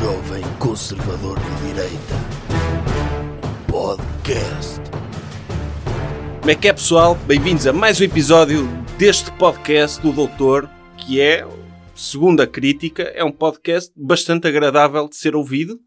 jovem conservador de direita. Podcast. Como é que é, pessoal? Bem-vindos a mais um episódio deste podcast do Doutor, que é, segundo a crítica, é um podcast bastante agradável de ser ouvido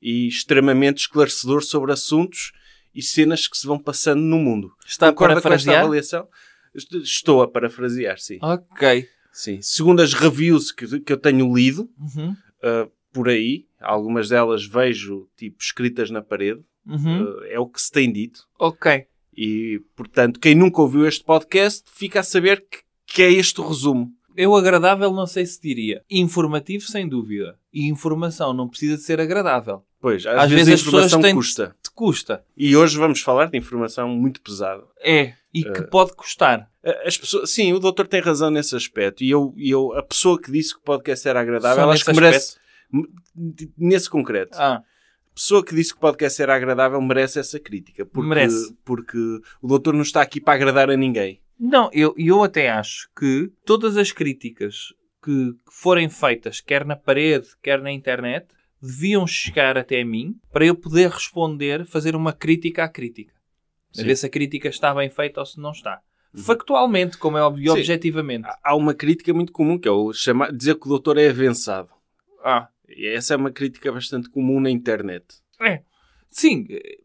e extremamente esclarecedor sobre assuntos e cenas que se vão passando no mundo. Está a Concorda com esta parafrasear? avaliação? Est- Estou a parafrasear, sim. Ok. sim. Segundo as reviews que, que eu tenho lido Uhum. uh, por aí, algumas delas vejo tipo escritas na parede, Uhum. uh, é o que se tem dito. Ok. E, portanto, quem nunca ouviu este podcast fica a saber que, que é este o resumo. Eu agradável não sei se diria. Informativo sem dúvida. E informação não precisa de ser agradável. Pois, às, Às vezes, vezes a as pessoas informação têm- custa. Te custa. E hoje vamos falar de informação muito pesada. É. E que Eh, pode custar. Uh, As pessoas, sim, o doutor tem razão nesse aspecto. E eu, eu a pessoa que disse que o podcast era agradável, Só acho que merece. m- Nesse concreto. Ah, A pessoa que disse que o podcast era agradável merece essa crítica. Porque, Merece. Porque o doutor não está aqui para agradar a ninguém. não, eu, eu até acho que todas as críticas que, forem feitas, quer na parede, quer na internet, deviam chegar até mim para eu poder responder, fazer uma crítica à crítica. A ver se a crítica está bem feita ou se não está. Factualmente, como é óbvio, Sim. objetivamente. Há- uma crítica muito comum que é o chamar, dizer que o doutor é avançado. Ah, essa é uma crítica bastante comum na internet. É. Sim. eh,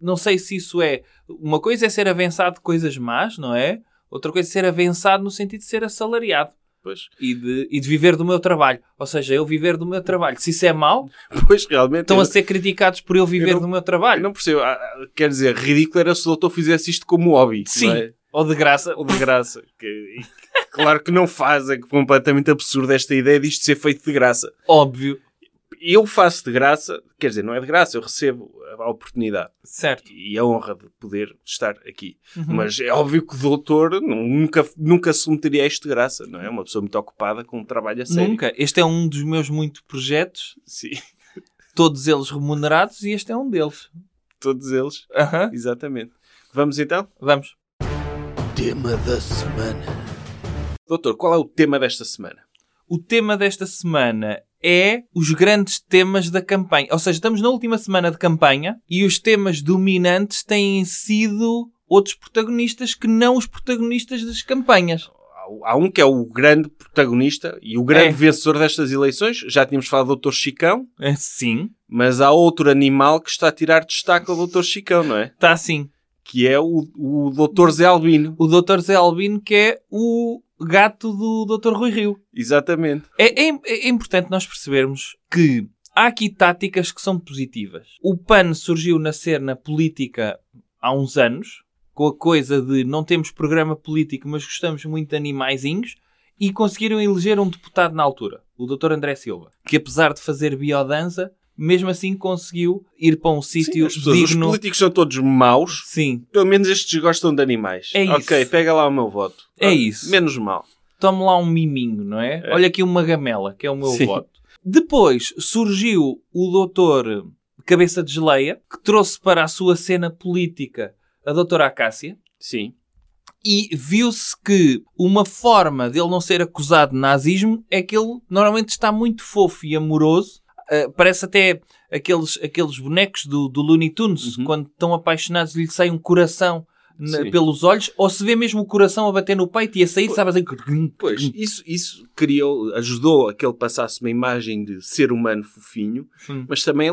Não sei se isso é. Uma coisa é ser avançado de coisas más, não é? Outra coisa é ser avançado no sentido de ser assalariado Pois, e de, e de viver do meu trabalho. Ou seja, eu viver do meu trabalho. Se isso é mau, pois realmente. estão eu, a ser criticados por eu viver eu não- do meu eu trabalho. não percebo. Ah, ah, Quer dizer, ridículo era se o doutor fizesse isto como hobby. Sim. é? Ou de graça. Ou de graça. Que- e- claro que não faz. É completamente absurda esta ideia disto ser feito de graça. Óbvio. Eu faço de graça, quer dizer, não é de graça, eu recebo a oportunidade Certo. e a honra de poder estar aqui. Uhum. Mas é óbvio que o doutor nu- nunca, nunca se meteria a isto de graça, não é? Uma pessoa muito ocupada com um trabalho a sério. Nunca. Este é um dos meus muitos projetos, Sim, todos eles remunerados, e este é um deles. todos eles. Aham. Exatamente. Vamos então? Vamos. Tema da semana. Doutor, qual é o tema desta semana? O tema desta semana é os grandes temas da campanha. Ou seja, estamos na última semana de campanha e os temas dominantes têm sido outros protagonistas que não os protagonistas das campanhas. Há- um que é o grande protagonista e o grande É. vencedor destas eleições. Já tínhamos falado do Dr. Chicão, É, Sim, mas há outro animal que está a tirar destaque ao Dr. Chicão, não é? está assim. Que é o, o Dr. Zé Albino. O Dr. Zé Albino, que é o gato do Dr. Rui Rio. Exatamente. É, é- é importante nós percebermos que há aqui táticas que são positivas. O PAN surgiu na cena política há uns anos, com a coisa de não temos programa político, mas gostamos muito de animaizinhos, e conseguiram eleger um deputado na altura, o Dr. André Silva, que apesar de fazer biodança, mesmo assim conseguiu ir para um sítio pessoas, os digno. políticos são todos maus. Sim, Pelo menos estes gostam de animais. É isso. Ok, pega lá o meu voto. É Ah, isso. Menos mal. tome lá um miminho, não é? É. Olha aqui uma gamela, que é o meu Sim. voto. Depois surgiu o doutor Cabeça de Geleia, que trouxe para a sua cena política a doutora Acácia, Sim. e viu-se que uma forma dele não ser acusado de nazismo é que ele normalmente está muito fofo e amoroso. Ah, parece até aqueles, aqueles bonecos do, do Looney Tunes, Uhum. quando estão apaixonados lhe sai um coração na- pelos olhos, ou se vê mesmo o coração a bater no peito e a sair, sabe assim... Pois, isso, isso criou, ajudou a que ele passasse uma imagem de ser humano fofinho, Hum. mas também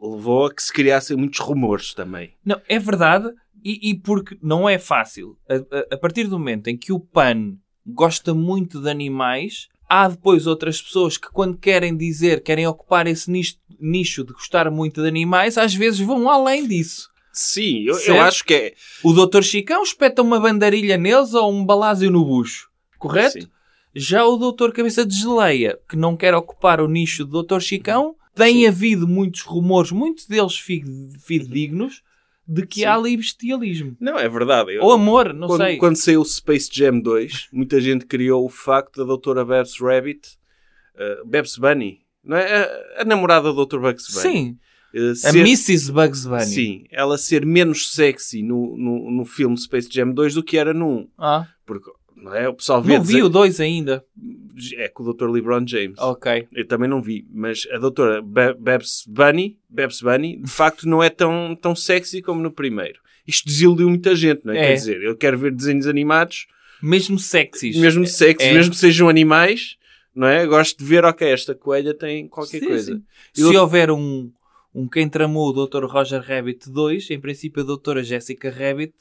levou a que se criassem muitos rumores também. Não, é verdade, e, e porque não é fácil. A, a- a partir do momento em que o PAN gosta muito de animais, há depois outras pessoas que, quando querem dizer, querem ocupar esse nicho, nicho de gostar muito de animais, às vezes vão além disso. Sim, eu, eu acho que é. O Dr. Chicão espeta uma bandarilha neles ou um balásio no bucho, correto? Sim. Já o Dr. Cabeça de Geleia, que não quer ocupar o nicho do Dr. Chicão, tem Sim. havido muitos rumores, muitos deles fi- fidedignos, de que Sim. há ali bestialismo. Não, é verdade. Eu- Ou amor, não quando, sei. quando saiu o Space Jam 2, muita gente criou o facto da doutora Babs Rabbit, uh, Babs Bunny, não é? A, a namorada do Dr. Bugs Bunny. Sim, uh, a ser- Mrs. Bugs Bunny. Sim, ela ser menos sexy no, no, no filme Space Jam 2 do que era no 1. Ah, Porque não é? O pessoal vê... Não vi o 2 ainda. É com o Dr. LeBron James. Ok. Eu também não vi, mas a doutora Be- Babs Bunny, Babs Bunny, de facto não é tão, tão sexy como no primeiro. Isto desiludiu muita gente, não é? É. Quer dizer, eu quero ver desenhos animados, Mesmo sexys. mesmo sexy, é. mesmo que sejam animais, não é? Gosto de ver, ok, esta coelha tem qualquer Sim, coisa. sim. E Se eu- houver um, um Quem Tramou o Dr. Roger Rabbit 2, em princípio a Doutora Jessica Rabbit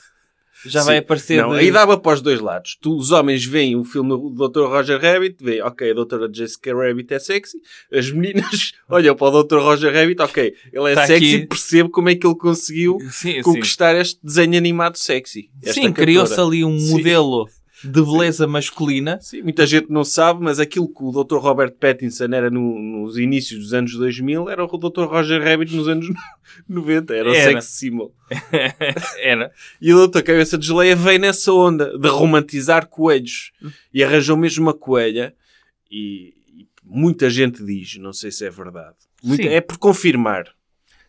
já Sim. vai aparecer. Não, de- aí dava para os dois lados. Tu, os homens veem o filme do Dr. Roger Rabbit, veem, ok, a Dra. Jessica Rabbit é sexy. As meninas olham para o Dr. Roger Rabbit, ok, ele é Tá sexy, aqui. percebo como é que ele conseguiu Sim, sim. conquistar este desenho animado sexy. Sim, criou-se ali um modelo de beleza masculina. Sim, muita gente não sabe, mas aquilo que o Dr. Robert Pattinson era no- nos inícios dos anos 2000 era o Dr. Roger Rabbit nos anos 90. Era o Era. sex symbol. Era. E o Dr. Cabeça de Geleia veio nessa onda de romantizar coelhos. E arranjou mesmo uma coelha. E, e muita gente diz, não sei se é verdade. Muita- Sim. é por confirmar.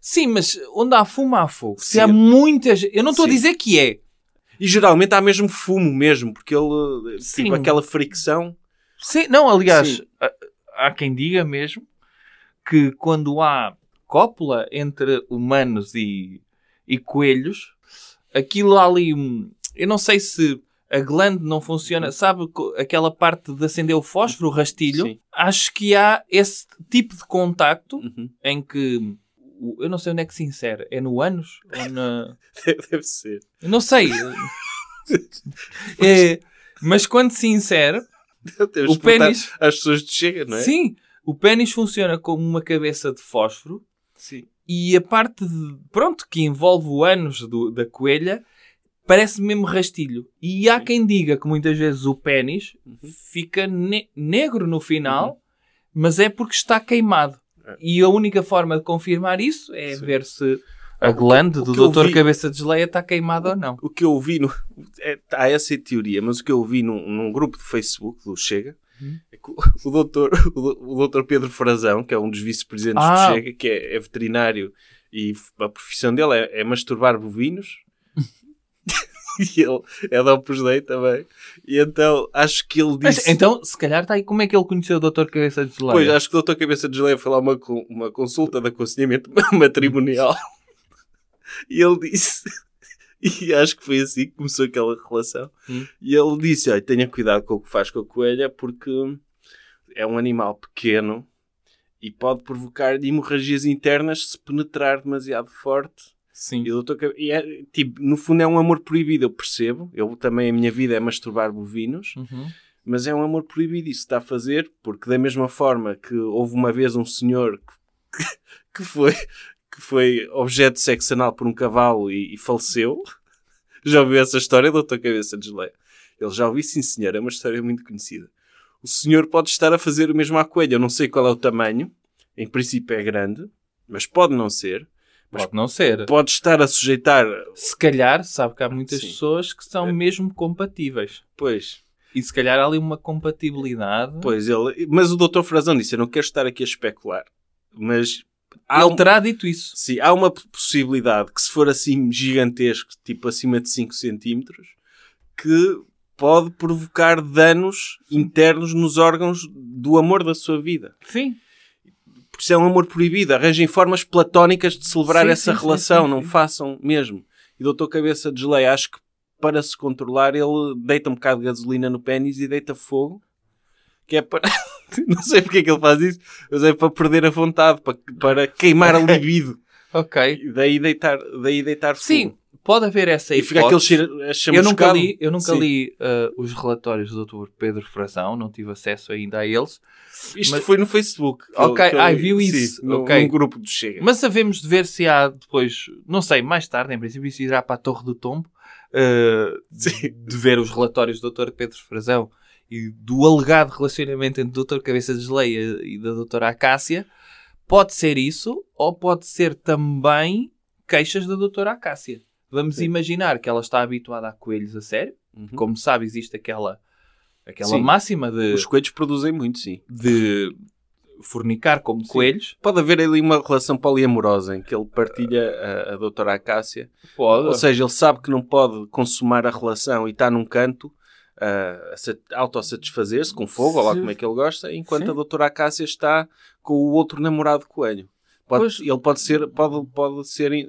Sim, mas onde há fumo, há fogo. Se Sim. há muitas. Eu não estou a Sim. dizer que é. E geralmente há mesmo fumo mesmo, porque ele, Sim. tipo, aquela fricção. Sim, não, aliás, Sim. há, há quem diga mesmo que quando há cópula entre humanos e, e coelhos, aquilo ali. Eu não sei se a glande não funciona, sabe aquela parte de acender o fósforo, o rastilho? Sim. Acho que há esse tipo de contacto Uhum. em que. O- Eu não sei onde é que se insere. É no? Ou na... Deve ser. Eu não sei. É, mas quando se insere, o pênis. às pessoas chega, não é? Sim, o pênis funciona como uma cabeça de fósforo Sim. e a parte de, pronto, que envolve o ânus da coelha parece mesmo rastilho. E há quem diga que muitas vezes o pênis Uhum. fica ne- negro no final, mas é porque está queimado. E a única forma de confirmar isso é Sim. ver se a glande o do que eu Dr. vi- Cabeça de Geleia está queimada ou não. O que eu vi, no, é, há essa teoria, mas o que eu vi num, num grupo de Facebook do Chega, Uhum. é que o, doutor, o, do- o doutor Pedro Frazão, que é um dos vice-presidentes Ah. do Chega, que é, é veterinário e a profissão dele é, é masturbar bovinos. e ele é da Opus Dei também. E então acho que ele disse... Mas, então, se calhar está aí como é que ele conheceu o Dr. Cabeça de Geleia? Pois, acho que o doutor Cabeça de Geleia foi lá uma, uma consulta de aconselhamento matrimonial. e ele disse... E acho que foi assim que começou aquela relação. Hum. E ele disse, olha, tenha cuidado com o que faz com a coelha, porque é um animal pequeno e pode provocar hemorragias internas se penetrar demasiado forte. Sim. E, doutor e é, tipo, no fundo é um amor proibido, eu percebo. Eu também, a minha vida é masturbar bovinos. Uhum. Mas é um amor proibido isso está a fazer, porque da mesma forma que houve uma vez um senhor que, que foi, que foi objeto de sexo anal por um cavalo e, e faleceu. Já ouviu essa história, doutor Cabeça de Geleia? Ele já ouviu, sim senhor, é uma história muito conhecida. O senhor pode estar a fazer o mesmo à coelha, eu não sei qual é o tamanho, em princípio é grande, mas pode não ser. Mas Pode não ser. pode estar a sujeitar, Se calhar, sabe que há muitas Sim. pessoas que são É. mesmo compatíveis. pois, E se calhar há ali uma compatibilidade. pois ele, mas o doutor Frazão disse, eu não quero estar aqui a especular, mas há Ele um- terá dito isso. Sim, há uma possibilidade que se for assim gigantesco, tipo acima de 5 centímetros, que pode provocar danos internos nos órgãos do amor da sua vida. Sim. Por isso é um amor proibido. Arranjem formas platónicas de celebrar Sim, essa sim, relação. sim, não façam mesmo. E doutor Cabeça de Geleia, acho que para se controlar, ele deita um bocado de gasolina no pênis e deita fogo. Que é para... não sei porque é que ele faz isso, mas é para perder a vontade, para, para queimar a libido. Ok. E daí deitar, daí deitar fogo. Sim, pode haver essa E fica aquele hipótese. a Eu nunca li, eu nunca Sim. li uh, os relatórios do Dr. Pedro Frazão, não tive acesso ainda a eles. Isto Mas- foi no Facebook. Ok, eu- ai, li. viu Sim, isso, no- ok. Num grupo do Chega. Mas sabemos de ver se há depois, não sei, mais tarde, em princípio, isso irá para a Torre do Tombo, uh, de, de ver os relatórios do Dr. Pedro Frazão e do alegado relacionamento entre o Dr. Cabeça de Geleia e da Dra. Acácia. Pode ser isso, ou pode ser também queixas da Dra. Acácia. Vamos Sim. imaginar que ela está habituada a coelhos a sério. Uhum. Como sabe, existe aquela, aquela Sim. máxima de, Os coelhos produzem muito, sim. de fornicar como coelhos. Pode haver ali uma relação poliamorosa em que ele partilha a, a doutora Acácia. Pode. Ou seja, ele sabe que não pode consumar a relação e está num canto a, a sa- autossatisfazer-se com fogo, ou lá Sim. como é que ele gosta, enquanto Sim. a doutora Acácia está com o outro namorado coelho. Pode, Pois. ele pode ser, pode, pode ser eh,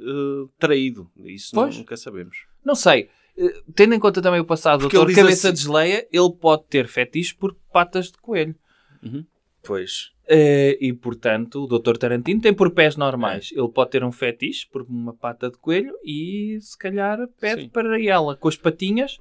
traído. Isso Pois. nunca sabemos. Não sei. Eh, Tendo em conta também o passado do Porque doutor ele diz Cabeça assim- de Geleia, ele pode ter fetiche por patas de coelho. Pois. Eh, e, portanto, o doutor Tarantino tem por pés normais. Ele pode ter um fetiche por uma pata de coelho e, se calhar, pede Sim. para ela, com as patinhas,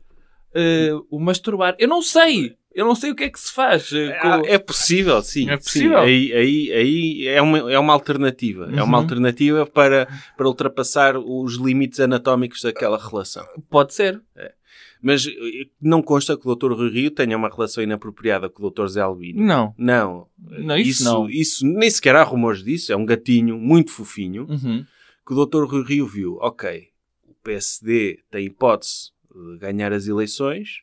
eh, o masturbar. Eu não sei. Eu não sei o que é que se faz. eh, com- Ah, É possível, sim. É Sim, possível. aí, aí, aí é, uma, é uma alternativa. É uma Uhum. alternativa para, para ultrapassar os limites anatómicos daquela relação. Pode ser. Mas eh, não consta que o Dr. Rui Rio tenha uma relação inapropriada com o Dr. Zé Albino. Não. Não. Não, isso não. Isso nem sequer há rumores disso. É um gatinho muito fofinho Uhum. que o Dr. Rui Rio viu. Ok, o PSD tem hipótese de ganhar as eleições.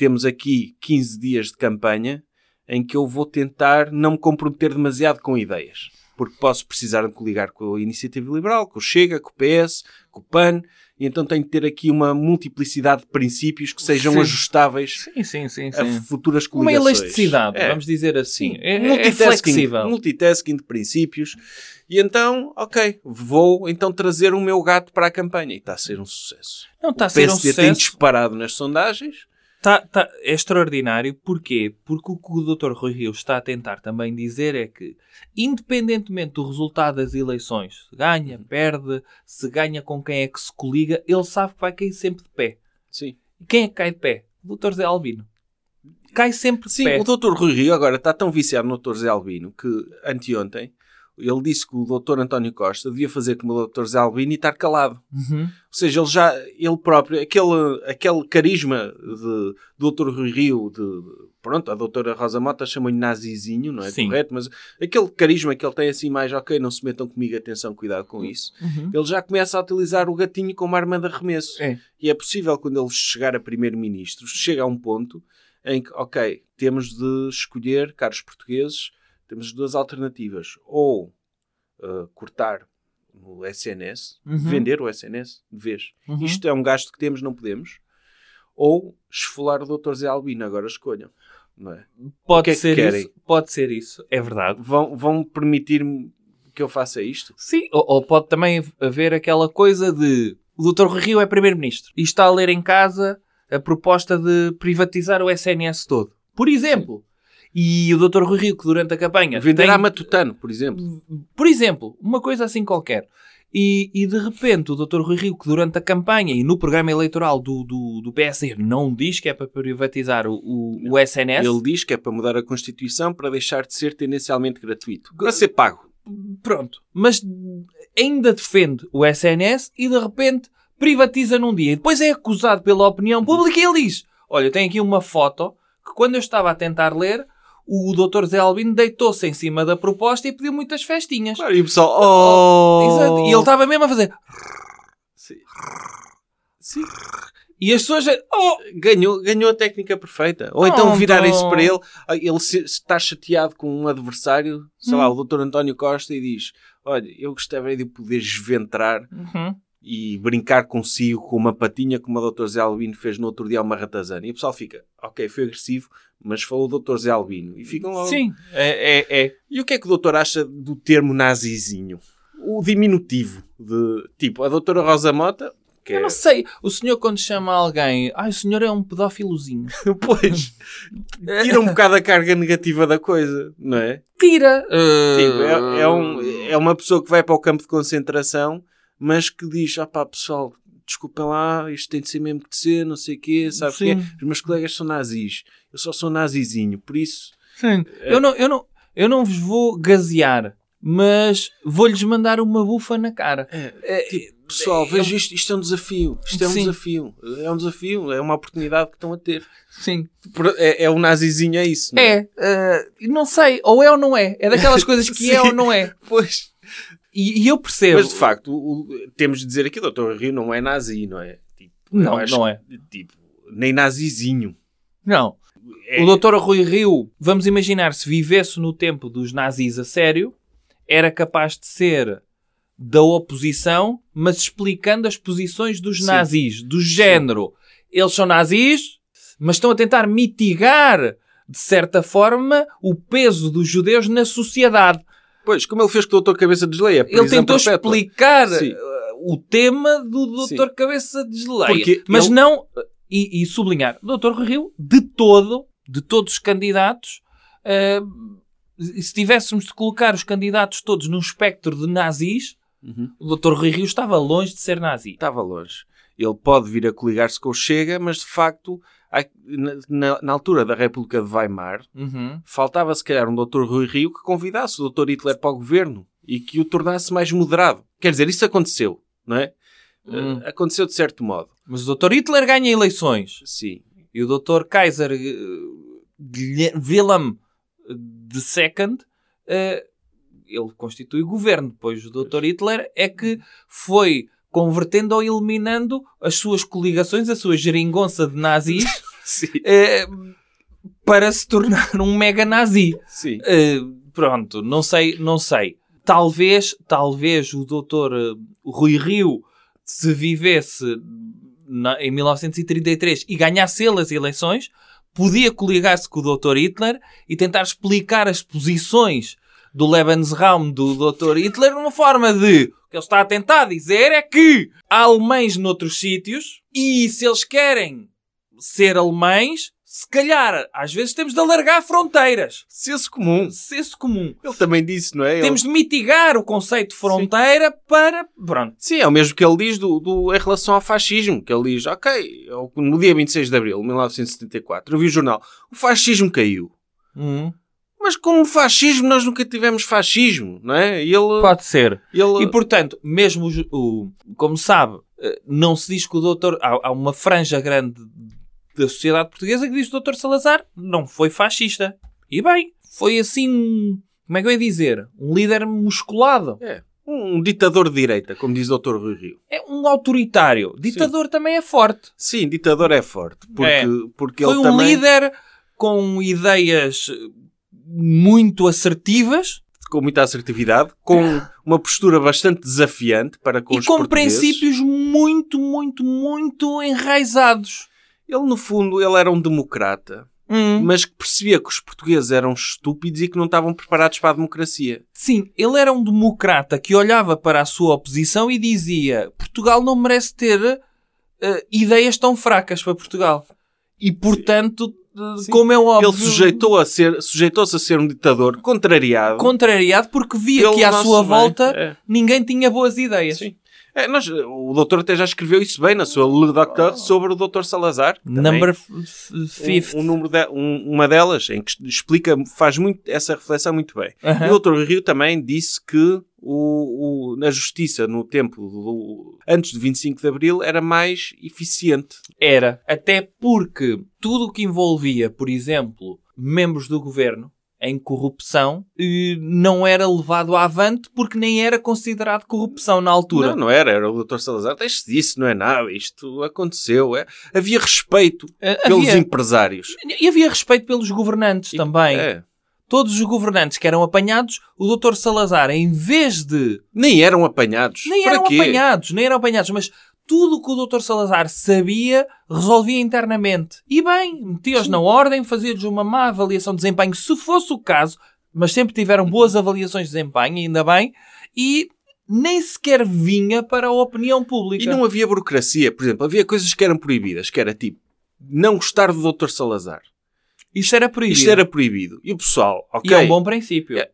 Temos aqui 15 dias de campanha em que eu vou tentar não me comprometer demasiado com ideias. Porque posso precisar de coligar com a Iniciativa Liberal, com o Chega, com o PS, com o PAN. E então tenho que ter aqui uma multiplicidade de princípios que sejam Sim. ajustáveis Sim, sim, sim. a futuras Uma coligações. elasticidade, É. vamos dizer assim. Sim, É, é multitasking, flexível. multitasking de princípios. E então, ok, vou então trazer o meu gato para a campanha. E está a ser um sucesso. Não está a o ser um PSD tem sucesso. disparado nas sondagens. Tá, tá, é extraordinário. Porquê? Porque o que o Dr. Rui Rio está a tentar também dizer é que, independentemente do resultado das eleições, se ganha, perde, se ganha com quem é que se coliga, ele sabe que vai cair sempre de pé. Sim. E quem é que cai de pé? O Dr. Zé Albino. Cai sempre de Sim, pé. o Dr. Rui Rio agora está tão viciado no Dr. Zé Albino que anteontem ele disse que o Dr. António Costa devia fazer como o Dr. Zé Albino e estar calado. Uhum. Ou seja, ele já, ele próprio, aquele, aquele carisma de, do Dr. Rui Rio, de, pronto, a doutora Rosa Mota chamou-lhe nazizinho, não é Sim. correto? Mas aquele carisma que ele tem assim mais, ok, não se metam comigo, atenção, cuidado com isso. Uhum. Ele já começa a utilizar o gatinho como arma de arremesso. É. E é possível, quando ele chegar a primeiro-ministro, chega a um ponto em que, ok, temos de escolher, caros portugueses, temos duas alternativas. Ou uh, cortar o SNS, Uhum. vender o SNS de vez. Uhum. Isto é um gasto que temos, não podemos. Ou esfolar o Dr. Zé Albino, agora escolham. Não é? Pode que é que ser querem? isso. Pode ser isso. É verdade. Vão, vão permitir-me que eu faça isto? Sim, ou, ou pode também haver aquela coisa de o Dr. Rio é Primeiro-Ministro e está a ler em casa a proposta de privatizar o SNS todo. Por exemplo. E o Dr. Rui Rio, que durante a campanha. Vender tem- a Matutano, por exemplo. Por exemplo, uma coisa assim qualquer. E, e de repente o Dr. Rui Rio, que durante a campanha e no programa eleitoral do, do, do PSD não diz que é para privatizar o, o, o SNS, Ele diz que é para mudar a Constituição para deixar de ser tendencialmente gratuito. Para ser pago. Pronto. Mas ainda defende o SNS e de repente privatiza num dia. E depois é acusado pela opinião pública e ele diz: Olha, eu tenho aqui uma foto que quando eu estava a tentar ler, o Dr. Zé Albino deitou-se em cima da proposta e pediu muitas festinhas. Claro, e o pessoal, oh! Exato. E ele estava mesmo a fazer. Sim. Sim. E as pessoas. Oh! Ganhou, ganhou a técnica perfeita. Ou então virar isso para ele. ah, Ele se- está chateado com um adversário, sei Hum. lá, o Dr. António Costa, e diz: Olha, eu gostava de poder esventrar Uhum. E brincar consigo com uma patinha como o Dr. Zé Albino fez no outro dia a uma ratazana. E o pessoal fica: Ok, foi agressivo, mas falou o Dr. Zé Albino. E ficam logo. Sim, é, é, é. E o que é que o doutor acha do termo nazizinho? O diminutivo de tipo a doutora Rosa Mota, que Eu é, não sei. O senhor, quando chama alguém, ai, o senhor é um pedófilozinho. pois tira um bocado a carga negativa da coisa, não é? Tira. Tipo, é, é um- é uma pessoa que vai para o campo de concentração, mas que diz: ah pá, pessoal, desculpem lá, isto tem de ser mesmo que de ser, não sei o quê, sabe o quê? Os meus colegas são nazis, eu só sou nazizinho, por isso. Sim. Eu, não, eu, não, eu não vos vou gasear, mas vou-lhes mandar uma bufa na cara. É, tipo, pessoal, veja isto, isto é um desafio, isto é um Sim. desafio, é um desafio, é uma oportunidade que estão a ter. Sim. É, é o nazizinho, é isso, não é? É, eh, não sei, ou é ou não é. É daquelas coisas que é ou não é. Pois. E, e eu percebo. Mas de facto, o- o- temos de dizer aqui, o Dr. Rio não é nazi, não é? Tipo, Não, acho não é. Tipo, nem nazizinho. Não. É- O doutor Rui Rio, vamos imaginar, se vivesse no tempo dos nazis a sério, era capaz de ser da oposição, mas explicando as posições dos Sim. nazis, do género. Eles são nazis, mas estão a tentar mitigar, de certa forma, o peso dos judeus na sociedade. Pois, como ele fez com o Doutor Cabeça de Geleia. Ele tentou perpétua. explicar Sim. uh, o tema do Sim. Dr. Cabeça de Geleia. Porque Mas ele- não... E, e sublinhar, o. Rui Rio, de todo, de todos os candidatos, uh, se tivéssemos de colocar os candidatos todos num espectro de nazis, Uhum. o Dr. Rui Rio estava longe de ser nazi. Estava longe. Ele pode vir a coligar-se com o Chega, mas de facto, na, na- altura da República de Weimar, Uhum. faltava se calhar um Dr. Rui Rio que convidasse o Dr. Hitler para o governo e que o tornasse mais moderado. Quer dizer, isso aconteceu, não é? Hum. Eh, aconteceu de certo modo. Mas o Dr. Hitler ganha eleições. Sim. E o Dr. Kaiser Guilher- Wilhelm II, eh, ele constitui governo. Depois o Dr. Hitler é que foi convertendo ou eliminando as suas coligações, a sua geringonça de nazis, eh, para se tornar um mega nazi. Eh, pronto, não sei, não sei. Talvez, talvez o doutor eh, Rui Rio, se vivesse na- em 1933 e ganhasse ele as eleições, podia coligar-se com o doutor Hitler e tentar explicar as posições do Lebensraum do doutor Hitler numa forma de que ele está a tentar dizer é que há alemães noutros sítios e se eles querem ser alemães, se calhar às vezes temos de alargar fronteiras. Senso comum. Senso comum. Ele também disse, não é? Ele- Temos de mitigar o conceito de fronteira para. Pronto. Sim, é o mesmo que ele diz do, do- em relação ao fascismo. Que ele diz, ok, no dia 26 de abril de 1974, eu vi o jornal, o fascismo caiu. Hum, Mas como fascismo, nós nunca tivemos fascismo, não é? Ele... Pode ser. ele E portanto, mesmo o, o- como sabe, eh, não se diz que o doutor. Há, há uma franja grande da sociedade portuguesa que diz que o doutor Salazar não foi fascista. E bem, foi assim. Como é que eu ia dizer? Um líder musculado. É, um ditador de direita, como diz o Dr. Rui Rio. É um autoritário. Ditador também é forte. Sim, ditador é forte. Porque, É. porque Foi um também... líder com ideias muito assertivas com muita assertividade, com uma postura bastante desafiante para com e os com princípios muito, muito, muito enraizados. Ele, no fundo, ele era um democrata, Hum. mas que percebia que os portugueses eram estúpidos e que não estavam preparados para a democracia. Sim, ele era um democrata que olhava para a sua oposição e dizia: Portugal não merece ter eh, ideias tão fracas para Portugal. E portanto, Sim. como é óbvio, Ele sujeitou a ser, sujeitou-se a ser um ditador contrariado. contrariado porque via pelo que à sua bem. volta É. ninguém tinha boas ideias. Sim. É, nós, o doutor até já escreveu isso bem na sua Le Docteur sobre o doutor Salazar. Number fifth. um, um número de- um- uma delas em que explica, faz muito essa reflexão muito bem. Aham. E o Dr. Rio também disse que o, o- na justiça, no tempo do- antes de 25 de Abril, era mais eficiente. Era. Até porque tudo o que envolvia, por exemplo, membros do governo em corrupção eh, não era levado avante porque nem era considerado corrupção na altura. Não, não era, era o Dr. Salazar. Deixe disso, não é nada, isto aconteceu. É. Havia respeito Eh, pelos empresários. E havia respeito pelos governantes também. É. Todos os governantes que eram apanhados, o Dr. Salazar, em vez de. Nem eram apanhados. Nem Para eram quê? apanhados, nem eram apanhados, mas tudo o que o Dr. Salazar sabia, resolvia internamente. E bem, metia-os na ordem, fazia-lhes uma má avaliação de desempenho, se fosse o caso, mas sempre tiveram boas avaliações de desempenho, ainda bem, e nem sequer vinha para a opinião pública. E não havia burocracia. Por exemplo, havia coisas que eram proibidas, que era tipo, não gostar do Dr. Salazar. Isto era proibido. Isto era proibido. E o pessoal, ok. E é um bom princípio. É,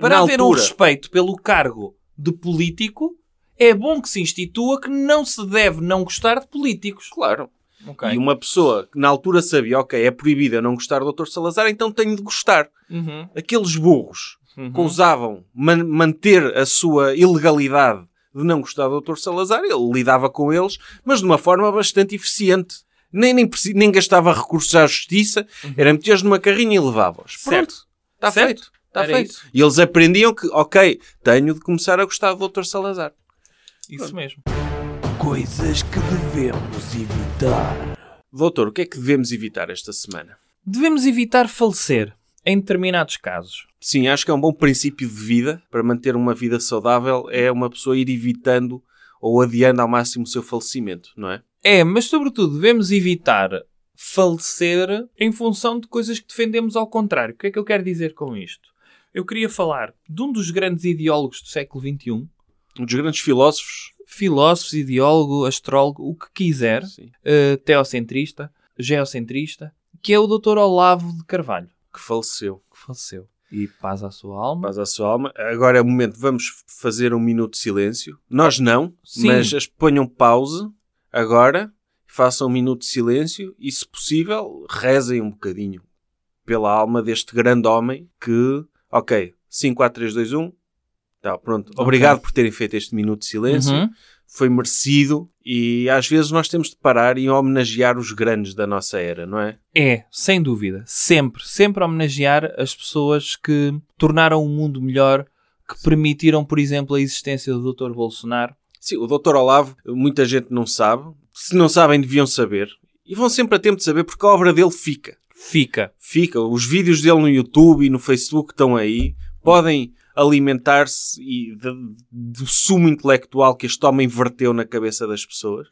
Para haver um altura- respeito pelo cargo de político, é bom que se institua que não se deve não gostar de políticos. Claro. Ok. E uma pessoa que na altura sabia, ok, é proibido eu não gostar do Dr. Salazar, então tenho de gostar. Uhum. Aqueles burros Uhum. que ousavam man- manter a sua ilegalidade de não gostar do Dr. Salazar, ele lidava com eles, mas de uma forma bastante eficiente. Nem, nem, nem gastava recursos à justiça, era meter-os numa carrinha e levava-os. Uhum. Pronto, está feito. Está feito. isso. E eles aprendiam que, ok, tenho de começar a gostar do Dr. Salazar. Isso mesmo. Coisas que devemos evitar. Doutor, o que é que devemos evitar esta semana? Devemos evitar falecer em determinados casos. Sim, acho que é um bom princípio de vida para manter uma vida saudável é uma pessoa ir evitando ou adiando ao máximo o seu falecimento, não é? É, mas sobretudo devemos evitar falecer em função de coisas que defendemos ao contrário. O que é que eu quero dizer com isto? Eu queria falar de um dos grandes ideólogos do século XXI, Um dos grandes filósofos. filósofo, ideólogo, astrólogo, o que quiser, Sim. eh, teocentrista, geocentrista, que é o Dr. Olavo de Carvalho, Que faleceu. que faleceu. E paz à sua alma. Paz à sua alma. Agora é o momento, vamos fazer um minuto de silêncio. Nós não, Sim. mas as ponham pausa agora, façam um minuto de silêncio e, se possível, rezem um bocadinho pela alma deste grande homem que, ok, 5, 4, 3, 2, 1. Tá, pronto. Obrigado por terem feito este minuto de silêncio. Uhum. Foi merecido e às vezes nós temos de parar e homenagear os grandes da nossa era, não é? É, sem dúvida. Sempre, sempre homenagear as pessoas que tornaram o mundo melhor, que permitiram, por exemplo, a existência do Dr. Bolsonaro. Sim, o Dr. Olavo, muita gente não sabe. Se não sabem, deviam saber. E vão sempre a tempo de saber porque a obra dele fica. Fica. Fica. Os vídeos dele no YouTube e no Facebook estão aí. Podem alimentar-se e do sumo intelectual que este homem verteu na cabeça das pessoas.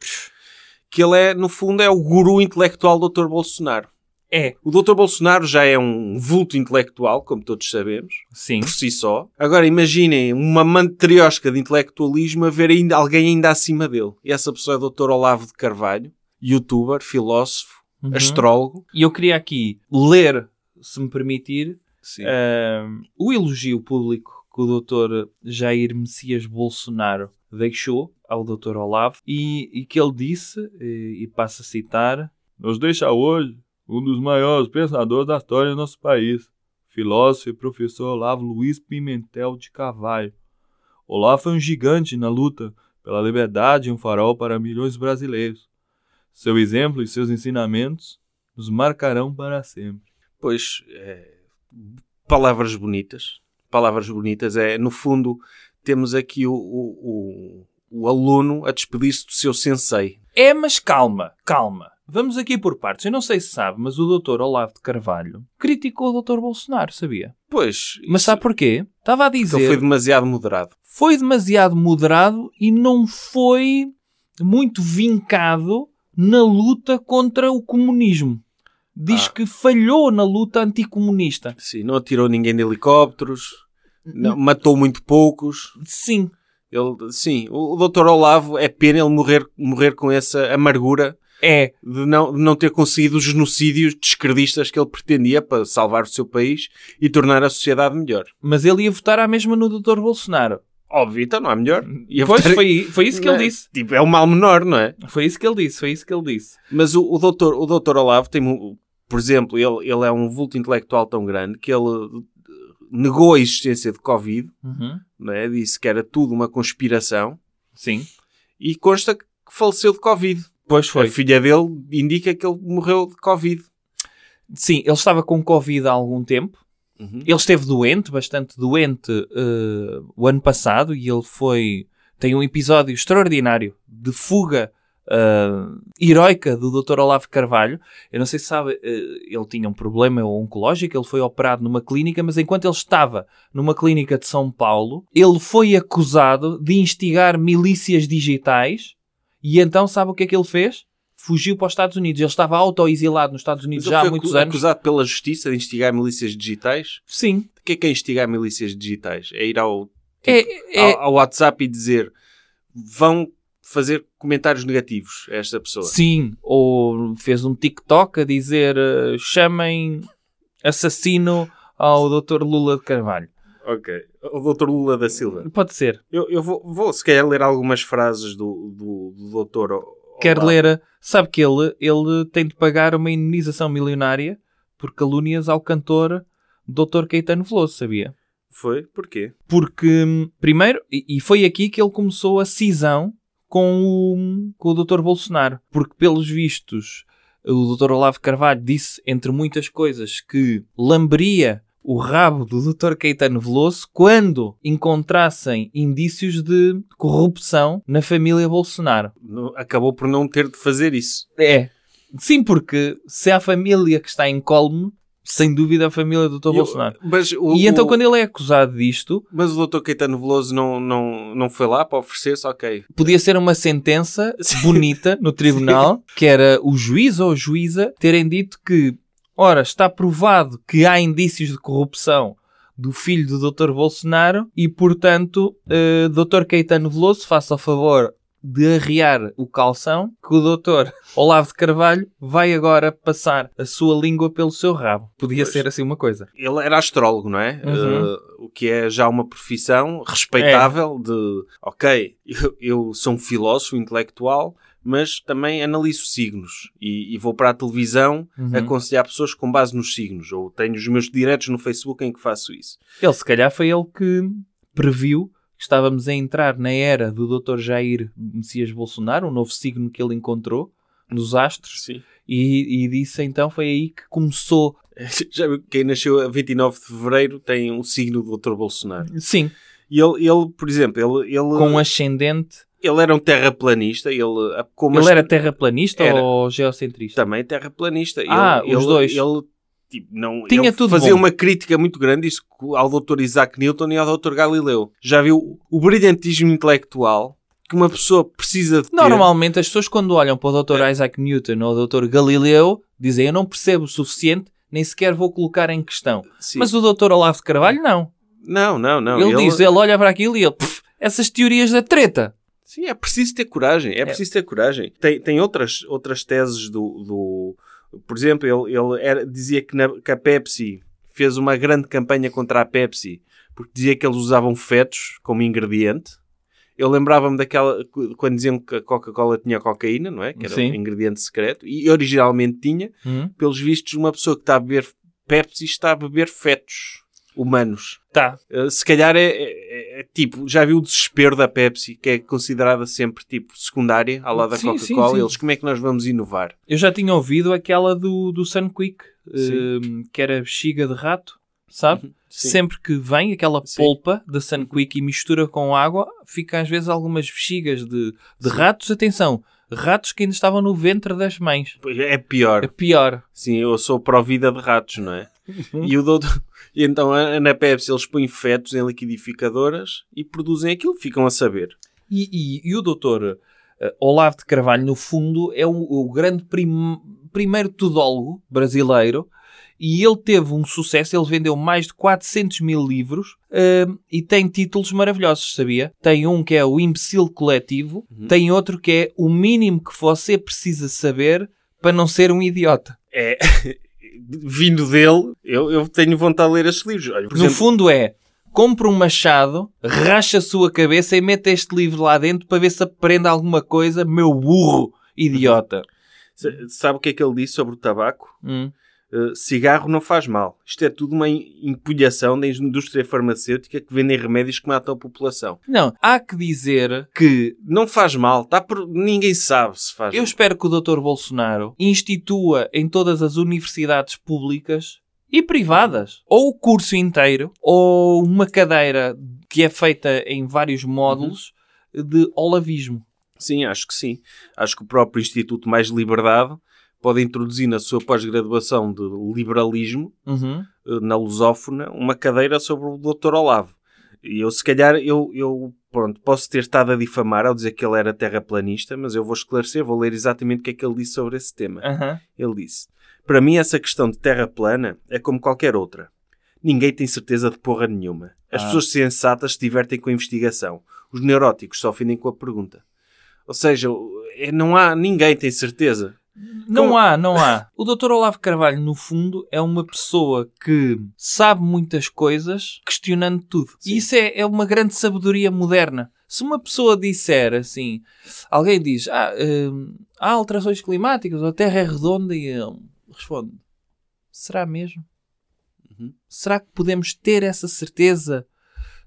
Que ele é, no fundo, é o guru intelectual do Dr. Bolsonaro. É, O Dr. Bolsonaro já é um vulto intelectual, como todos sabemos. sim. por si só. Agora imaginem uma mantriosca de intelectualismo a ver ainda, alguém ainda acima dele. E essa pessoa é o Dr. Olavo de Carvalho, youtuber, filósofo, Uhum. astrólogo. E eu queria aqui ler, se me permitir, Ahm, o elogio público que o Dr. Jair Messias Bolsonaro deixou ao Dr. Olavo e, e que ele disse, e, e passo a citar, nos deixa hoje um dos maiores pensadores da história do nosso país, filósofo e professor Olavo Luiz Pimentel de Carvalho. Olavo foi um gigante na luta pela liberdade e um farol para milhões de brasileiros. Seu exemplo e seus ensinamentos nos marcarão para sempre. Pois, é, palavras bonitas. Palavras bonitas. É, no fundo, temos aqui o, o, o, o aluno a despedir-se do seu sensei. É, mas calma, calma. Vamos aqui por partes. Eu não sei se sabe, mas o Dr. Olavo de Carvalho criticou o Dr. Bolsonaro, sabia? Pois, Mas isso- sabe porquê? Estava a dizer... ele foi demasiado moderado. foi demasiado moderado e não foi muito vincado na luta contra o comunismo. Diz Ah. que falhou na luta anticomunista. Sim, não atirou ninguém de helicópteros, não- matou muito poucos. Sim, Ele, sim, o, o Dr. Olavo é pena ele morrer, morrer com essa amargura é. de não, de não ter conseguido os genocídios descredistas que ele pretendia para salvar o seu país e tornar a sociedade melhor. Mas ele ia votar à mesma no Dr. Bolsonaro. Óbvio, então não é melhor. Ia pois, votar- foi, foi isso que Não ele é? disse. Tipo, é o mal menor, não é? Foi isso que ele disse, foi isso que ele disse. Mas o, o, doutor, o doutor Olavo tem, um- por exemplo, ele, ele é um vulto intelectual tão grande que ele eh, negou a existência de Covid, Uhum. não é? disse que era tudo uma conspiração Sim. e consta que faleceu de Covid. Pois foi. A filha dele indica que ele morreu de Covid. Sim, ele estava com Covid há algum tempo. Uhum. Ele esteve doente, bastante doente, eh, o ano passado e ele foi. Tem um episódio extraordinário de fuga eh, heroica do Dr. Olavo Carvalho. Eu não sei se sabe, eh, ele tinha um problema oncológico, ele foi operado numa clínica, mas enquanto ele estava numa clínica de São Paulo, ele foi acusado de instigar milícias digitais e então sabe o que é que ele fez? Fugiu para os Estados Unidos. Ele estava auto-exilado nos Estados Unidos já há muitos anos. acusado pela justiça de instigar milícias digitais. Sim. O que é que é instigar milícias digitais? É ir ao, É, é, ao, ao WhatsApp e dizer vão fazer comentários negativos a esta pessoa. Sim, ou fez um TikTok a dizer eh, chamem assassino ao Dr. Lula de Carvalho. Ok. O Dr. Lula da Silva. Pode ser. Eu, eu vou, vou, se calhar, ler algumas frases do, do, do Dr. Quer Olavo. ler, sabe que ele, ele tem de pagar uma indenização milionária por calúnias ao cantor Dr. Caetano Veloso, sabia? Foi? Porquê? Porque, hum, primeiro, e foi aqui que ele começou a cisão com o, com o Dr. Bolsonaro. Porque, pelos vistos, o Dr. Olavo Carvalho disse, entre muitas coisas, que lamberia o rabo do Dr. Caetano Veloso quando encontrassem indícios de corrupção na família Bolsonaro. Acabou por não ter de fazer isso. É. Sim, porque se a família que está em colme sem dúvida, a família do Dr. Eu- Bolsonaro. Mas o, E então, o- quando ele é acusado disto, mas o doutor Caetano Veloso não, não, não foi lá para oferecer-se? Ok. podia ser uma sentença bonita no tribunal, que era o juiz ou a juíza terem dito que, ora, está provado que há indícios de corrupção do filho do Dr. Bolsonaro e, portanto, eh, Dr. Caetano Veloso, faça o favor de arriar o calção que o Dr. Olavo de Carvalho vai agora passar a sua língua pelo seu rabo. Podia Pois. ser assim uma coisa. Ele era astrólogo, não é? Uhum. Eh, o que é já uma profissão respeitável de, ok, eu, eu sou um filósofo intelectual, mas também analiso signos e, e vou para a televisão Uhum. aconselhar pessoas com base nos signos, ou tenho os meus diretos no Facebook em que faço isso. Ele, se calhar, foi ele que previu estávamos a entrar na era do Dr. Jair Messias Bolsonaro, um novo signo que ele encontrou nos astros, Sim. e, e disse então foi aí que começou. Já quem nasceu a 29 de Fevereiro tem um signo do Dr. Bolsonaro. Sim, E ele, ele por exemplo, ele, ele, com um ascendente. ele era um terraplanista, ele, como Ele as- era terraplanista Era. ou geocentrista? também terraplanista. Ah, ele, os ele- dois. Ele, tipo, não, Tinha ele tudo fazia bom. uma crítica muito grande isso, ao Dr. Isaac Newton e ao Dr. Galileu. Já viu o brilhantismo intelectual que uma pessoa precisa de ter? Normalmente as pessoas quando olham para o Dr. Isaac Newton ou o Dr. Galileu dizem eu não percebo o suficiente, nem sequer vou colocar em questão. Sim. Mas o Dr. Olavo de Carvalho não. Não, não, não. ele, diz, ele olha para aquilo e ele, "Pff, essas teorias da treta. Sim, é preciso ter coragem. É, preciso ter coragem. Tem, tem outras, outras teses do, do... Por exemplo, ele, ele era- dizia que, na- que a Pepsi fez uma grande campanha contra a Pepsi porque dizia que eles usavam fetos como ingrediente. Eu lembrava-me daquela... Quando diziam que a Coca-Cola tinha cocaína, não é? Que era Sim. um ingrediente secreto. E originalmente tinha. Hum? Pelos vistos, uma pessoa que está a beber Pepsi está a beber fetos humanos. Tá. Uh, se calhar é, é- é tipo, já viu o desespero da Pepsi, que é considerada sempre tipo secundária ao lado da Coca-Cola. Eles, como é que nós vamos inovar? Eu já tinha ouvido aquela do, do Sunquick, Sim. hum, que era bexiga de rato, sabe? Sim. Sempre que vem aquela Sim. polpa da Sunquick e mistura com água, fica às vezes algumas bexigas de, de ratos. Atenção, ratos que ainda estavam no ventre das mães. É pior. É pior. Sim, eu sou pró-vida de ratos, não é? E, o doutor... e então a- na Pepsi eles põem fetos em liquidificadoras e produzem aquilo, ficam a saber. E, e- e o doutor eh, Olavo de Carvalho, no fundo, é o, o grande prim- primeiro tudólogo brasileiro e ele teve um sucesso, ele vendeu mais de 400 mil livros eh, e tem títulos maravilhosos, sabia? Tem um que é o Imbecil Coletivo, tem outro que é o mínimo que você precisa saber para não ser um idiota. É... Vindo dele, eu, eu tenho vontade de ler estes livros. Olha, no exemplo, fundo é, compra um machado, racha a sua cabeça e mete este livro lá dentro para ver se aprende alguma coisa, meu burro idiota. sa- sabe o que é que ele disse sobre o tabaco? Hum. Uh, cigarro não faz mal. Isto é tudo uma empulhação da indústria farmacêutica que vendem remédios que matam a população. Não, há que dizer que Não faz mal. Tá por... Ninguém sabe se faz eu mal. espero que o Dr. Bolsonaro institua em todas as universidades públicas e privadas, ou o curso inteiro, ou uma cadeira que é feita em vários módulos de olavismo. Sim, acho que sim. Acho que o próprio Instituto Mais Liberdade pode introduzir na sua pós-graduação de liberalismo, Uhum. uh, na lusófona, uma cadeira sobre o Dr. Olavo. E eu, se calhar, eu, eu pronto, posso ter estado a difamar ao dizer que ele era terraplanista, mas eu vou esclarecer, vou ler exatamente o que é que ele disse sobre esse tema. Aham. Ele disse: Para mim, essa questão de terra plana é como qualquer outra. Ninguém tem certeza de porra nenhuma. As Ah. pessoas sensatas se divertem com a investigação. Os neuróticos só ofendem com a pergunta. Ou seja, é- não há. Ninguém tem certeza. Não Como- há, não há. O Dr. Olavo Carvalho, no fundo, é uma pessoa que sabe muitas coisas questionando tudo. Sim. E isso é, é uma grande sabedoria moderna. Se uma pessoa disser assim, alguém diz, ah, hum, há alterações climáticas, a Terra é redonda, e ele responde, será mesmo? Uhum. Será que podemos ter essa certeza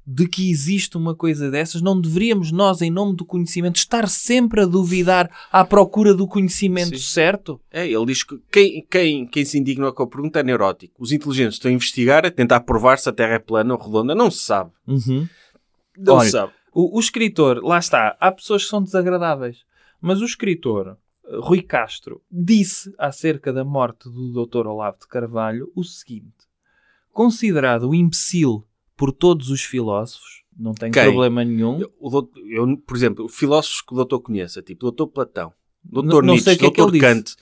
de que existe uma coisa dessas? Não deveríamos nós, em nome do conhecimento, estar sempre a duvidar à procura do conhecimento Sim. certo? É, ele diz que quem, quem, quem se indigna com a pergunta é neurótico. Os inteligentes estão a investigar, a tentar provar se a Terra é plana ou redonda. Não se sabe. Não Olha, se sabe. O, o escritor, lá está, há pessoas que são desagradáveis, mas o escritor eh, Rui Castro, disse acerca da morte do Dr. Olavo de Carvalho o seguinte: considerado um imbecil por todos os filósofos, não tem Quem? problema nenhum. Eu, o doutor- eu, por exemplo, filósofos que o doutor conheça, tipo o doutor Platão, doutor sei Nietzsche, é doutor disse. Kant,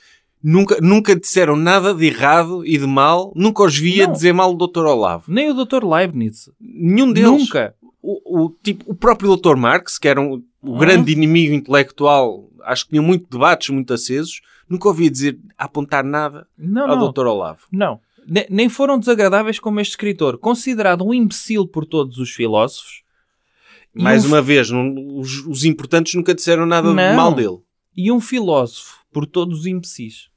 nunca, nunca disseram nada de errado e de mal, nunca os via Não. dizer mal o doutor Olavo. Nem o Dr. Leibniz. Nenhum deles. Nunca. O, o, tipo, o próprio doutor Marx, que era um- o Ah. grande inimigo intelectual, acho que tinha muito debates muito acesos, nunca ouvia dizer, apontar nada Não, ao doutor Olavo. Não. Ne- Nem foram desagradáveis como este escritor, considerado um imbecil por todos os filósofos. Mais um uma vez, não- os, os importantes nunca disseram nada de Não. mal dele. e um filósofo por todos os imbecis.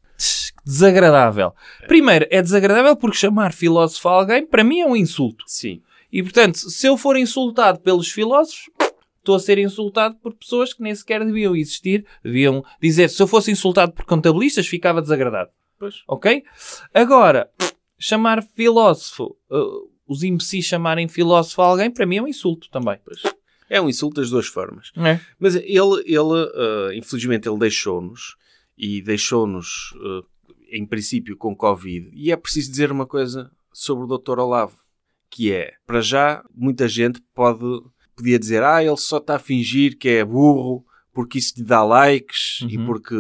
Desagradável. Primeiro, é desagradável porque chamar filósofo a alguém, para mim, é um insulto. Sim. E, portanto, se eu for insultado pelos filósofos, estou a ser insultado por pessoas que nem sequer deviam existir. Deviam dizer, se eu fosse insultado por contabilistas, ficava desagradado. Pois. Ok? Agora, chamar filósofo, uh, os imbecis chamarem filósofo a alguém, para mim é um insulto também. É um insulto das duas formas. É. Mas ele, ele eh, infelizmente, ele deixou-nos e deixou-nos, eh, em princípio, com Covid. E é preciso dizer uma coisa sobre o Dr. Olavo, que é, para já, muita gente pode, podia dizer, ah, ele só está a fingir que é burro porque isso lhe dá likes e Uhum. porque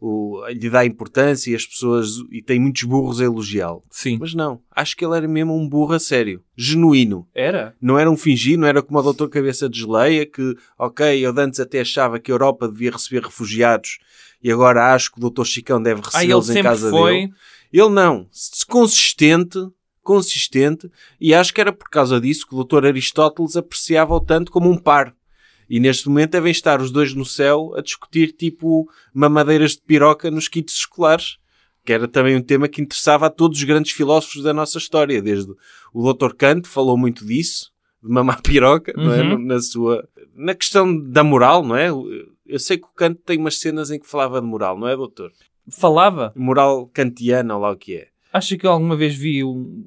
o, lhe dá importância e as pessoas, e tem muitos burros a elogiá-lo. Sim. Mas não, acho que ele era mesmo um burro a sério, genuíno. Era? Não era um fingir, não era como o doutor Cabeça de Geleia, que, ok, eu antes até achava que a Europa devia receber refugiados e agora acho que o doutor Chicão deve Ah, recebê-los em sempre casa foi... dele. Ele não. Consistente, consistente, e acho que era por causa disso que o doutor Aristóteles apreciava-o tanto como um par. E neste momento devem estar os dois no céu a discutir tipo mamadeiras de piroca nos kits escolares, que era também um tema que interessava a todos os grandes filósofos da nossa história, desde o Dr. Kant falou muito disso, de mamar piroca, não é? Uhum. na sua na questão da moral, não é? Eu sei que o Kant tem umas cenas em que falava de moral, não é, doutor? Falava? Moral kantiana, ou lá o que é. Acho que eu alguma vez vi um...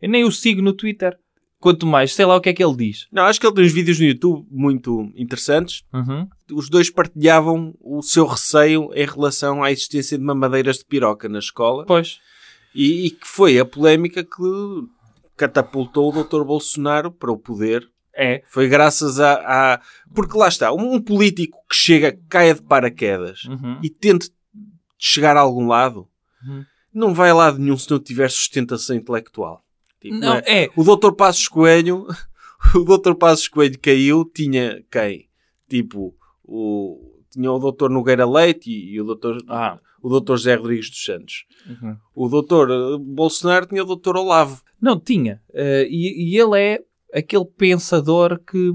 Eu nem o sigo no Twitter. Quanto mais, sei lá o que é que ele diz. Não, acho que ele tem uns vídeos no YouTube muito interessantes. Uhum. Os dois partilhavam o seu receio em relação à existência de mamadeiras de piroca na escola Pois. e, e que foi a polémica que catapultou o Dr. Bolsonaro para o poder. É. Foi graças a, a- Porque lá está, um, um político que chega, caia de paraquedas Uhum. e tente chegar a algum lado, Uhum. não vai a lado nenhum se não tiver sustentação intelectual. Tipo, Não, é? é. O Dr. Passos Coelho, o Dr. Passos Coelho caiu, tinha quem? Tipo, o, tinha o Dr. Nogueira Leite e, e o Dr. Ah. o Dr. José Rodrigues dos Santos. Uhum. O Dr. Bolsonaro tinha o Dr. Olavo. Não, tinha. Eh, e, e ele é aquele pensador que,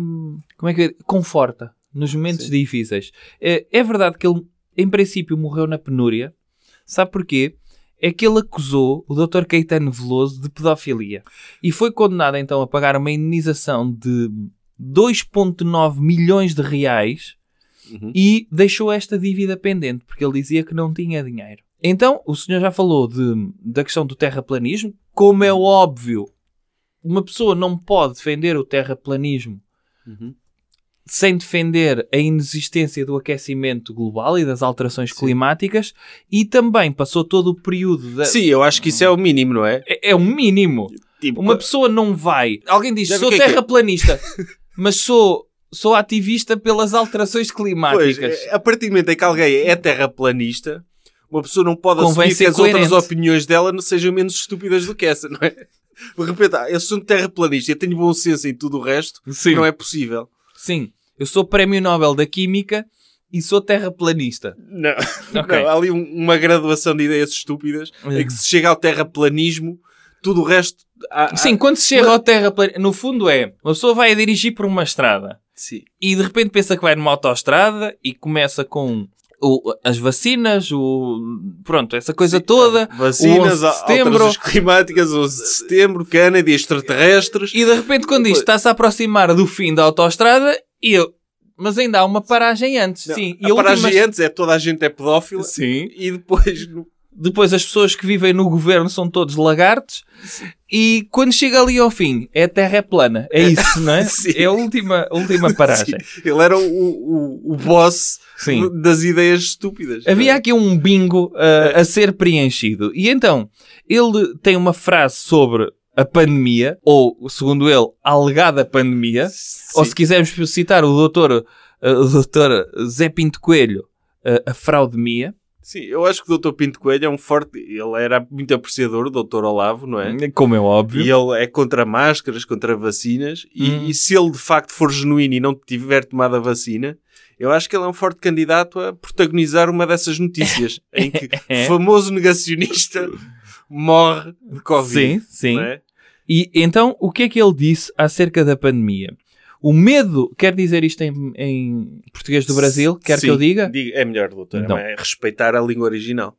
como é que é? conforta nos momentos Sim. difíceis. Eh, é verdade que ele, em princípio, morreu na penúria. Sabe porquê? É que ele acusou o Dr. Caetano Veloso de pedofilia. E foi condenado então a pagar uma indenização de 2,9 milhões de reais Uhum. e deixou esta dívida pendente, porque ele dizia que não tinha dinheiro. Então, o senhor já falou de, da questão do terraplanismo. Como é óbvio, uma pessoa não pode defender o terraplanismo Uhum. Sem defender a inexistência do aquecimento global e das alterações climáticas e também passou todo o período da... Sim, eu acho que isso é o mínimo, não é? É, é o mínimo. Tipo, Uma pessoa não vai... Alguém diz, sou que é que é." terraplanista, mas sou, sou ativista pelas alterações Pois, climáticas. é, a partir do momento em que alguém é terraplanista, uma pessoa não pode Convém assumir que as coerente. outras opiniões dela não sejam menos estúpidas do que essa, não é? De repente, ah, eu sou um terraplanista, eu tenho bom senso em tudo o resto, Sim. não é possível. Sim, eu sou prémio Nobel da Química e sou terraplanista. Não, Ok. não há ali um- uma graduação de ideias estúpidas É. em que se chega ao terraplanismo, tudo o resto. há- há- Sim, quando se chega ao terraplanismo, no fundo é, uma pessoa vai a dirigir por uma estrada Sim. e de repente pensa que vai numa autoestrada e começa com o- as vacinas, o, pronto, essa coisa toda. Vacinas, o 11 de setembro. alterações climáticas, 11 de setembro, Kennedy, extraterrestres. E de repente quando isto está-se a aproximar do fim da autoestrada, e eu... Mas ainda há uma paragem antes, Não, sim. a a paragem última- antes é toda a gente é pedófila Sim. e depois Depois as pessoas que vivem no governo são todos lagartos. E quando chega ali ao fim, é a Terra é plana. É isso, não é? Sim. É a última, última paragem. Sim, Ele era o, o, o boss Sim. das ideias estúpidas. Havia aqui um bingo uh, a ser preenchido. E então, ele tem uma frase sobre a pandemia, ou, segundo ele, a alegada pandemia, ou se quisermos citar o doutor, uh, o doutor Zé Pinto Coelho, uh, a fraudemia. Sim, eu acho que o Dr. Pinto Coelho é um forte. Ele era muito apreciador do Dr. Olavo, não é? Como é óbvio. E ele é contra máscaras, contra vacinas. E, Hum. e se ele de facto for genuíno e não tiver tomado a vacina, eu acho que ele é um forte candidato a protagonizar uma dessas notícias em que famoso negacionista morre de Covid. Sim, sim. é? E então, o que é que ele disse acerca da pandemia? O medo, quer dizer isto em, em português do Brasil? Quer Sim, que eu diga? É melhor, doutor. Então. É respeitar a língua original.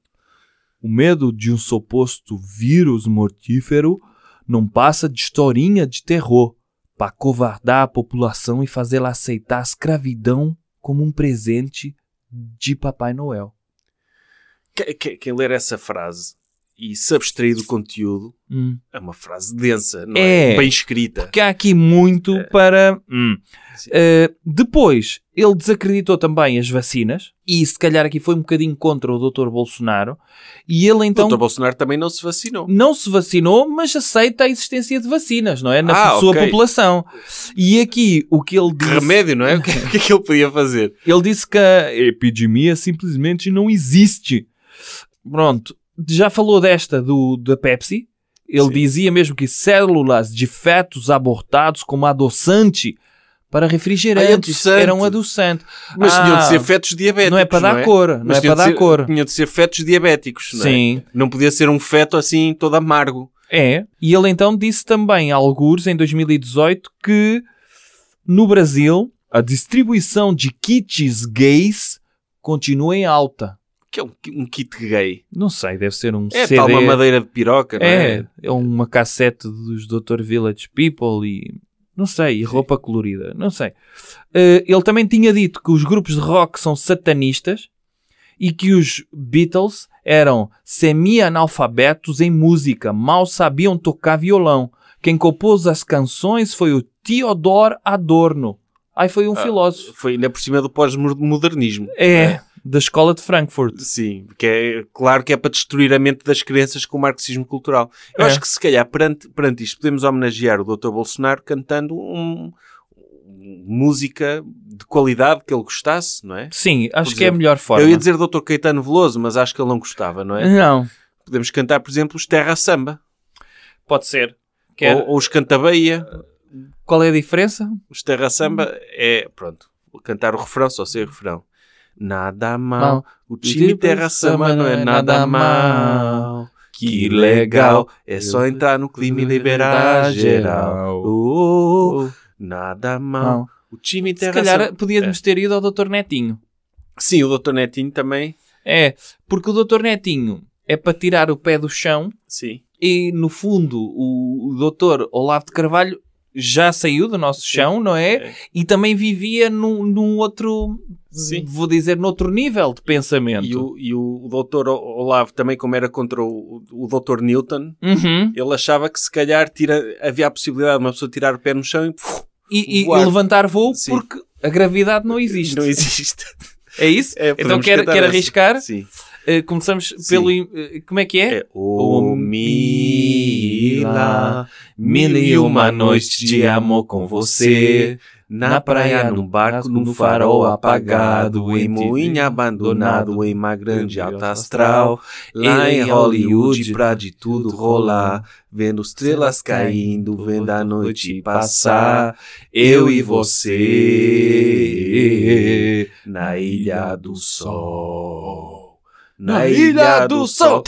O medo de um suposto vírus mortífero não passa de historinha de terror para covardar a população e fazê-la aceitar a escravidão como um presente de Papai Noel. Que- que- Quem ler essa frase e se abstrair do conteúdo Hum. é uma frase densa, não é? É. Bem escrita. Porque há aqui muito para. hum. Uh, depois, ele desacreditou também as vacinas e se calhar aqui foi um bocadinho contra o Dr. Bolsonaro. E ele então Dr. Bolsonaro também não se vacinou. não se vacinou, mas aceita a existência de vacinas, não é? Na Ah, sua ok. população. E aqui o que ele Que disse. remédio, não é? O que, o que é que ele podia fazer? Ele disse que a epidemia simplesmente não existe. Pronto. Já falou desta do, da Pepsi. Ele Sim. dizia mesmo que células de fetos abortados como adoçante para refrigerantes Ah, adoçante. eram adoçante. Mas Ah, tinham de ser fetos diabéticos. Não é para dar é? cor. Não Mas é para de dar ser- cor. Tinham de ser fetos diabéticos, não é? Sim. Não podia ser um feto assim todo amargo. É. E ele então disse também, alguns em 2018, que no Brasil a distribuição de kits gays continua em alta. Que é um, um kit gay. Não sei, deve ser um É CD. tal uma madeira de piroca, não é? É, é uma cassete dos Dr. Village People e. Não sei, e roupa colorida. Não sei. Eh, ele também tinha dito que os grupos de rock são satanistas e que os Beatles eram semi-analfabetos em música, mal sabiam tocar violão. Quem compôs as canções foi o Theodor Adorno. Aí foi um Ah, filósofo. Foi ainda por cima do pós-modernismo. É, da escola de Frankfurt. Sim, que é claro que é para destruir a mente das crianças com o marxismo cultural. Eu É. acho que se calhar perante, perante isto podemos homenagear o Dr. Bolsonaro cantando um, música de qualidade que ele gostasse, não é? Sim, acho Por que é a exemplo, melhor forma. Eu ia dizer Dr. Caetano Veloso, mas acho que ele não gostava, não é? Não, Podemos cantar, por exemplo, os Terra Samba. pode ser. Quer- Ou, ou os Cantabeia. Qual é a diferença? Os Terra Samba é, pronto, cantar o refrão, só sei o refrão. Nada mal, o time Terra Samba não é nada mal. Que legal, é só entrar no clima e liberar geral. Oh, oh, nada mal. O time Se Terra calhar Samba... podíamos ter ido ao Dr. Netinho. Sim, o Dr. Netinho também. É, porque o Dr. Netinho é para tirar o pé do chão Sim. e, no fundo, o, o Dr. Olavo de Carvalho já saiu do nosso chão, não é? É. E também vivia num, num outro, Sim. vou dizer, noutro nível de pensamento. E o, e o Dr. Olavo também, como era contra o, o Dr. Newton, Uhum. ele achava que se calhar tira, havia a possibilidade de uma pessoa tirar o pé no chão e puf, E, e- levantar voo Sim. porque a gravidade não existe. não existe. É isso? É, então quer, quer arriscar? Sim. Eh, começamos Sim. pelo. eh, Como é que é? É o Mila, Mil e uma noites de amor com você. Na praia, num barco, num farol apagado, em moinho abandonado, em uma grande alta astral. Lá em Hollywood, pra de tudo rolar, vendo estrelas caindo, vendo a noite passar. Eu e você, na Ilha do Sol. Na Ilha do Sol.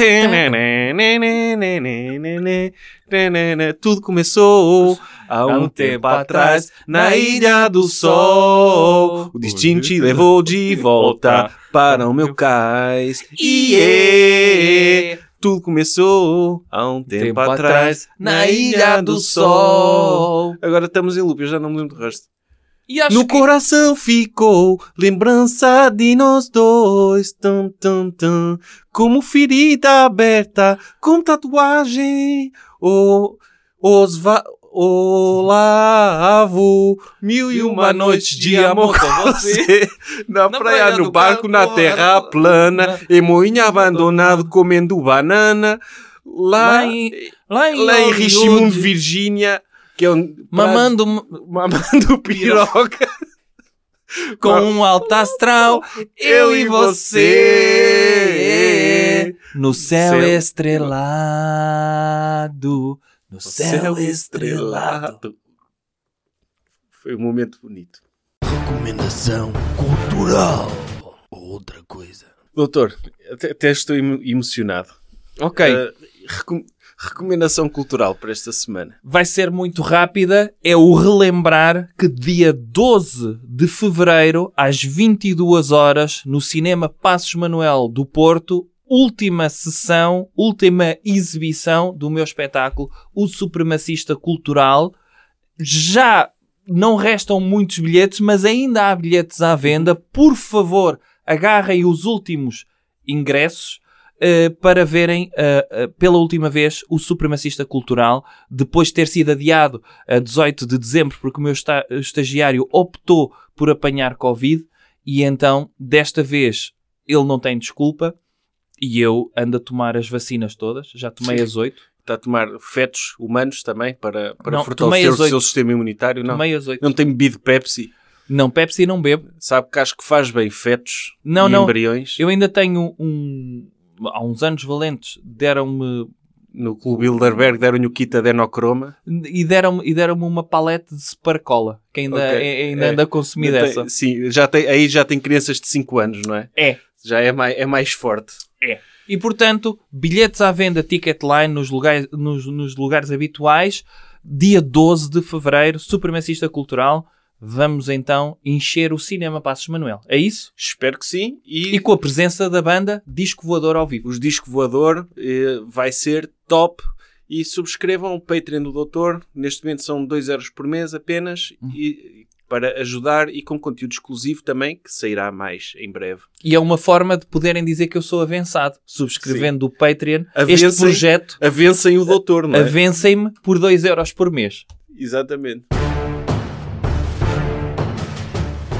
Tudo começou há um tempo atrás na Ilha do Sol. O destino te levou de volta para o meu cais. Iê! Tudo começou há um tempo, atrás na Ilha do Sol. Agora estamos em loop, eu já não me lembro do resto. No que... coração ficou lembrança de nós dois, tum, tum, tum, como ferida aberta, com tatuagem, o, os va, o lavo, mil e uma noites de amor com você, na, Na praia, praia no do barco, na terra na- plana, na- em moinho abandonado, comendo banana, lá, Lá em, lá em, lá em Richmond, Virgínia, que é um... mamando mamando piroca. com um alto astral, eu e você, no céu Céu. estrelado, no céu estrelado. Foi um momento bonito. Recomendação cultural. Outra coisa. Doutor, até, até estou emo- emocionado. Ok, Uh, recom- recomendação cultural para esta semana. vai ser muito rápida. É o relembrar que dia 12 de fevereiro, às 22 horas, no Cinema Passos Manuel do Porto, última sessão, última exibição do meu espetáculo, O Supremacista Cultural. Já não restam muitos bilhetes, mas ainda há bilhetes à venda. Por favor, agarrem os últimos ingressos eh, para verem eh, pela última vez o Supremacista Cultural, depois de ter sido adiado a 18 de dezembro, porque o meu esta- estagiário optou por apanhar Covid, e então, desta vez, ele não tem desculpa, e eu ando a tomar as vacinas todas, já tomei Sim. as 8, Está a tomar fetos humanos também para, para Não, fortalecer o oito. seu sistema imunitário? Não. tomei as 8. Não tem bebido Pepsi? Não, Pepsi não bebo. Sabe que acho que faz bem fetos Não, não. embriões? Eu ainda tenho um... Há uns anos valentes, deram-me No Clube Bilderberg deram-lhe o kit adenocroma. e deram-me e deram uma palete de Supercola, que ainda, Ok. é- ainda É. anda a consumir dessa. Sim, já tem, aí já tem crianças de 5 anos, não é? É. Já é mais, é mais forte. E portanto, bilhetes à venda Ticketline nos lugares, nos, nos lugares habituais, dia 12 de fevereiro, Supremacista Cultural. Vamos então encher o Cinema Passos Manuel. É isso? Espero que sim. E, E com a presença da banda Disco Voador ao vivo. os disco voador eh, vai ser top. E subscrevam o Patreon do Doutor. Neste momento são 2 euros por mês apenas. Hum. E, para ajudar e com conteúdo exclusivo também, que sairá mais em breve. E é uma forma de poderem dizer que eu sou avançado. Subscrevendo o Patreon, este Avencem- projeto, Avencem o Doutor, não é? avencem-me por 2 euros por mês. Exatamente.